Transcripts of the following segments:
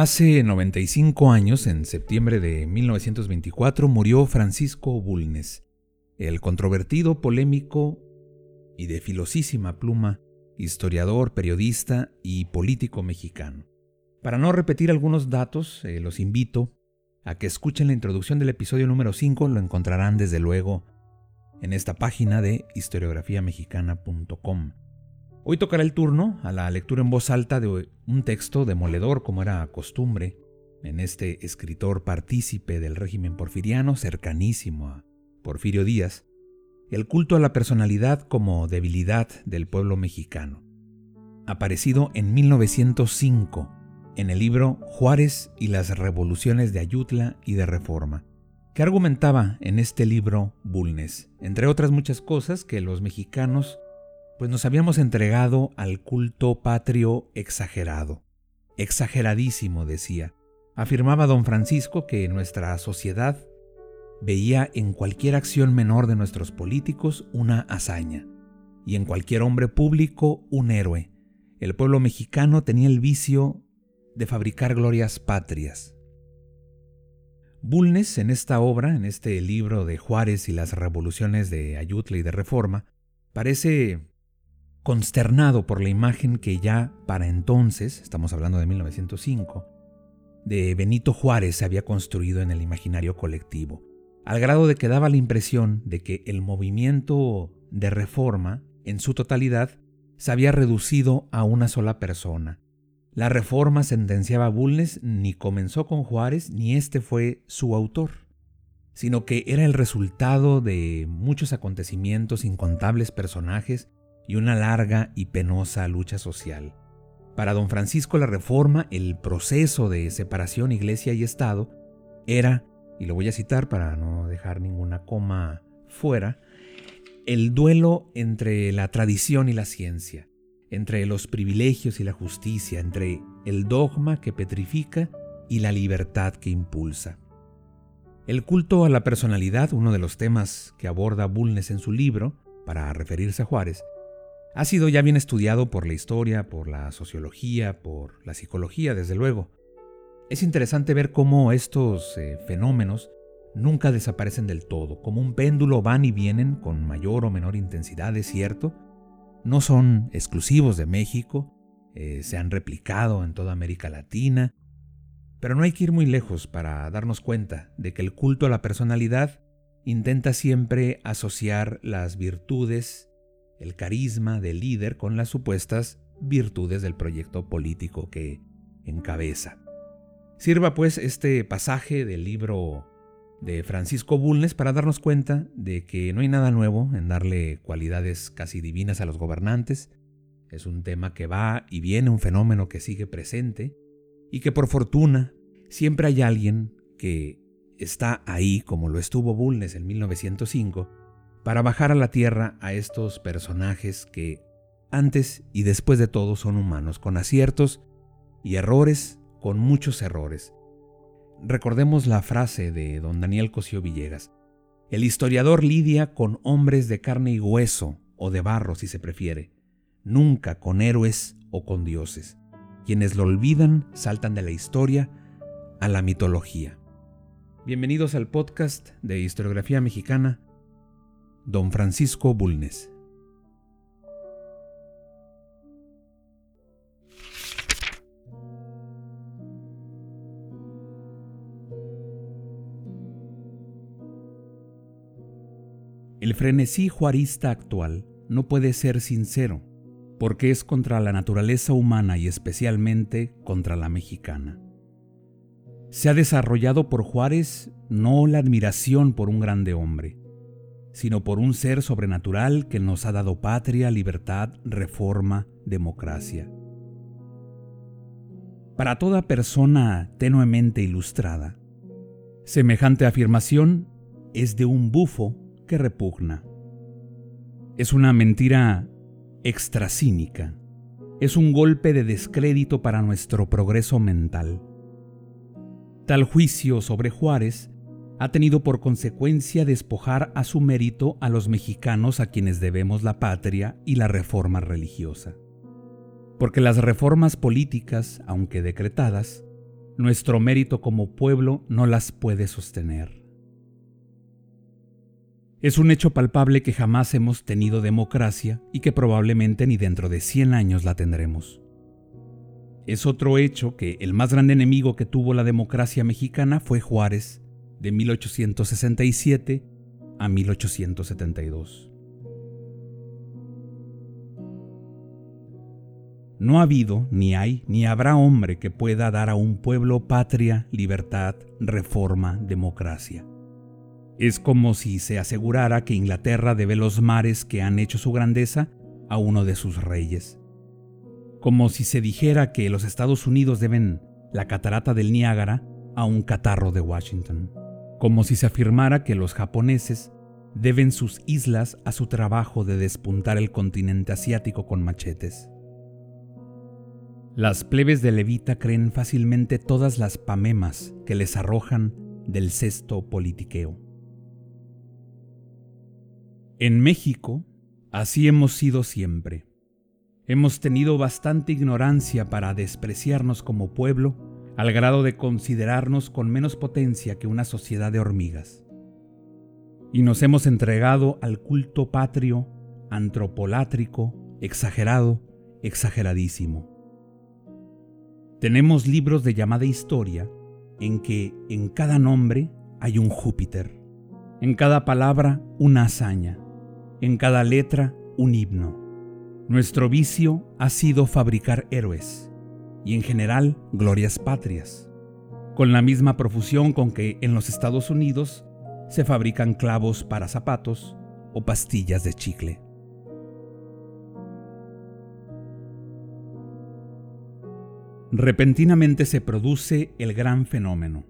Hace 95 años, en septiembre de 1924, murió Francisco Bulnes, el controvertido, polémico y de filosísima pluma historiador, periodista y político mexicano. Para no repetir algunos datos, eh, los invito a que escuchen la introducción del episodio número 5, lo encontrarán desde luego en esta página de historiografiamexicana.com. Hoy tocará el turno a la lectura en voz alta de un texto demoledor como era costumbre en este escritor partícipe del régimen porfiriano cercanísimo a Porfirio Díaz, el culto a la personalidad como debilidad del pueblo mexicano, aparecido en 1905 en el libro Juárez y las revoluciones de Ayutla y de Reforma, que argumentaba en este libro Bulnes, entre otras muchas cosas que los mexicanos pues nos habíamos entregado al culto patrio exagerado. Exageradísimo, decía. Afirmaba don Francisco que nuestra sociedad veía en cualquier acción menor de nuestros políticos una hazaña, y en cualquier hombre público un héroe. El pueblo mexicano tenía el vicio de fabricar glorias patrias. Bulnes, en esta obra, en este libro de Juárez y las revoluciones de Ayutla y de Reforma, parece consternado por la imagen que ya para entonces, estamos hablando de 1905, de Benito Juárez se había construido en el imaginario colectivo, al grado de que daba la impresión de que el movimiento de reforma, en su totalidad, se había reducido a una sola persona. La reforma, sentenciaba Bulnes, ni comenzó con Juárez, ni este fue su autor, sino que era el resultado de muchos acontecimientos, incontables personajes, y una larga y penosa lucha social. Para don Francisco la Reforma, el proceso de separación iglesia y Estado era, y lo voy a citar para no dejar ninguna coma fuera, el duelo entre la tradición y la ciencia, entre los privilegios y la justicia, entre el dogma que petrifica y la libertad que impulsa. El culto a la personalidad, uno de los temas que aborda Bulnes en su libro, para referirse a Juárez, ha sido ya bien estudiado por la historia, por la sociología, por la psicología, desde luego. Es interesante ver cómo estos eh, fenómenos nunca desaparecen del todo, como un péndulo van y vienen con mayor o menor intensidad, es cierto. No son exclusivos de México, eh, se han replicado en toda América Latina, pero no hay que ir muy lejos para darnos cuenta de que el culto a la personalidad intenta siempre asociar las virtudes el carisma del líder con las supuestas virtudes del proyecto político que encabeza. Sirva pues este pasaje del libro de Francisco Bulnes para darnos cuenta de que no hay nada nuevo en darle cualidades casi divinas a los gobernantes. Es un tema que va y viene, un fenómeno que sigue presente y que por fortuna siempre hay alguien que está ahí, como lo estuvo Bulnes en 1905, para bajar a la tierra a estos personajes que antes y después de todo son humanos, con aciertos y errores, con muchos errores. Recordemos la frase de don Daniel Cosío Villegas. El historiador lidia con hombres de carne y hueso, o de barro si se prefiere, nunca con héroes o con dioses. Quienes lo olvidan saltan de la historia a la mitología. Bienvenidos al podcast de Historiografía Mexicana Don Francisco Bulnes. El frenesí juarista actual no puede ser sincero, porque es contra la naturaleza humana y especialmente contra la mexicana. Se ha desarrollado por Juárez no la admiración por un grande hombre, sino por un ser sobrenatural que nos ha dado patria, libertad, reforma, democracia. Para toda persona tenuemente ilustrada, semejante afirmación es de un bufo que repugna. Es una mentira extracínica. Es un golpe de descrédito para nuestro progreso mental. Tal juicio sobre Juárez ha tenido por consecuencia despojar a su mérito a los mexicanos a quienes debemos la patria y la reforma religiosa. Porque las reformas políticas, aunque decretadas, nuestro mérito como pueblo no las puede sostener. Es un hecho palpable que jamás hemos tenido democracia y que probablemente ni dentro de 100 años la tendremos. Es otro hecho que el más grande enemigo que tuvo la democracia mexicana fue Juárez, de 1867 a 1872. No ha habido, ni hay, ni habrá hombre que pueda dar a un pueblo patria, libertad, reforma, democracia. Es como si se asegurara que Inglaterra debe los mares que han hecho su grandeza a uno de sus reyes. Como si se dijera que los Estados Unidos deben la catarata del Niágara a un catarro de Washington como si se afirmara que los japoneses deben sus islas a su trabajo de despuntar el continente asiático con machetes. Las plebes de Levita creen fácilmente todas las pamemas que les arrojan del cesto politiqueo. En México, así hemos sido siempre. Hemos tenido bastante ignorancia para despreciarnos como pueblo al grado de considerarnos con menos potencia que una sociedad de hormigas. Y nos hemos entregado al culto patrio, antropolátrico, exagerado, exageradísimo. Tenemos libros de llamada historia en que en cada nombre hay un Júpiter, en cada palabra una hazaña, en cada letra un himno. Nuestro vicio ha sido fabricar héroes y en general glorias patrias, con la misma profusión con que en los Estados Unidos se fabrican clavos para zapatos o pastillas de chicle. Repentinamente se produce el gran fenómeno.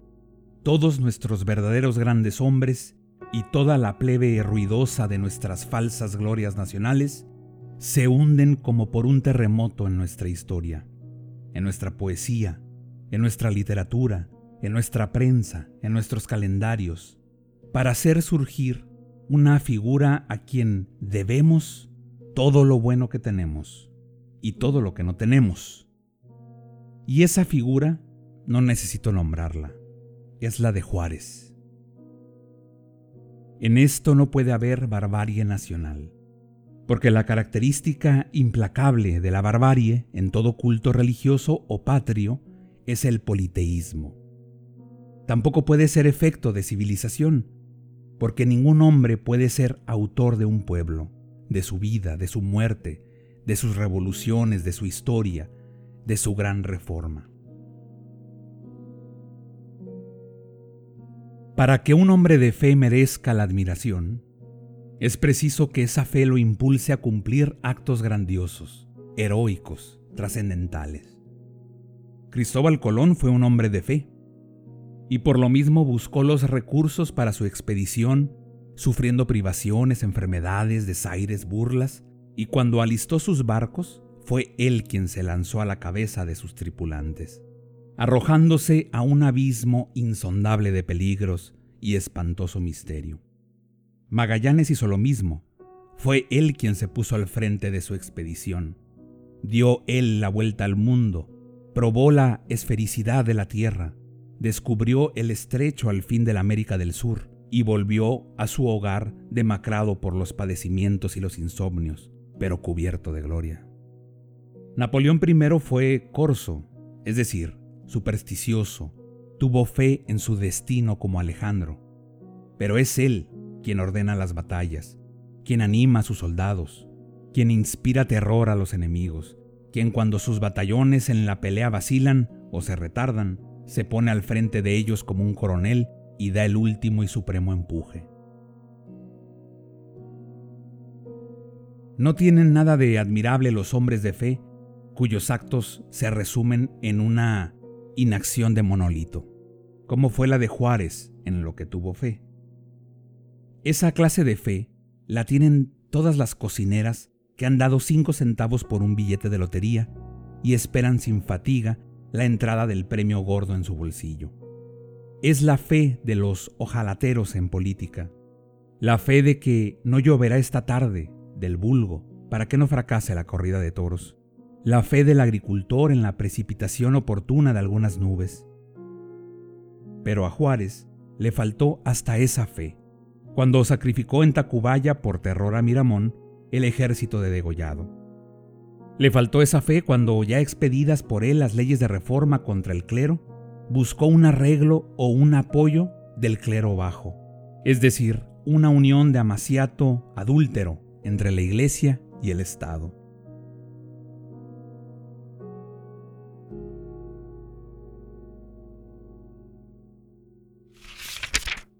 Todos nuestros verdaderos grandes hombres y toda la plebe ruidosa de nuestras falsas glorias nacionales se hunden como por un terremoto en nuestra historia en nuestra poesía, en nuestra literatura, en nuestra prensa, en nuestros calendarios, para hacer surgir una figura a quien debemos todo lo bueno que tenemos y todo lo que no tenemos. Y esa figura no necesito nombrarla, es la de Juárez. En esto no puede haber barbarie nacional porque la característica implacable de la barbarie en todo culto religioso o patrio es el politeísmo. Tampoco puede ser efecto de civilización, porque ningún hombre puede ser autor de un pueblo, de su vida, de su muerte, de sus revoluciones, de su historia, de su gran reforma. Para que un hombre de fe merezca la admiración, es preciso que esa fe lo impulse a cumplir actos grandiosos, heroicos, trascendentales. Cristóbal Colón fue un hombre de fe, y por lo mismo buscó los recursos para su expedición, sufriendo privaciones, enfermedades, desaires, burlas, y cuando alistó sus barcos, fue él quien se lanzó a la cabeza de sus tripulantes, arrojándose a un abismo insondable de peligros y espantoso misterio. Magallanes hizo lo mismo. Fue él quien se puso al frente de su expedición. Dio él la vuelta al mundo, probó la esfericidad de la Tierra, descubrió el estrecho al fin de la América del Sur y volvió a su hogar demacrado por los padecimientos y los insomnios, pero cubierto de gloria. Napoleón I fue corso, es decir, supersticioso, tuvo fe en su destino como Alejandro, pero es él quien ordena las batallas, quien anima a sus soldados, quien inspira terror a los enemigos, quien cuando sus batallones en la pelea vacilan o se retardan, se pone al frente de ellos como un coronel y da el último y supremo empuje. No tienen nada de admirable los hombres de fe cuyos actos se resumen en una inacción de monolito, como fue la de Juárez en lo que tuvo fe. Esa clase de fe la tienen todas las cocineras que han dado cinco centavos por un billete de lotería y esperan sin fatiga la entrada del premio gordo en su bolsillo. Es la fe de los ojalateros en política, la fe de que no lloverá esta tarde, del vulgo, para que no fracase la corrida de toros, la fe del agricultor en la precipitación oportuna de algunas nubes. Pero a Juárez le faltó hasta esa fe, cuando sacrificó en Tacubaya por terror a Miramón el ejército de degollado. Le faltó esa fe cuando, ya expedidas por él las leyes de reforma contra el clero, buscó un arreglo o un apoyo del clero bajo, es decir, una unión de amaciato adúltero entre la Iglesia y el Estado.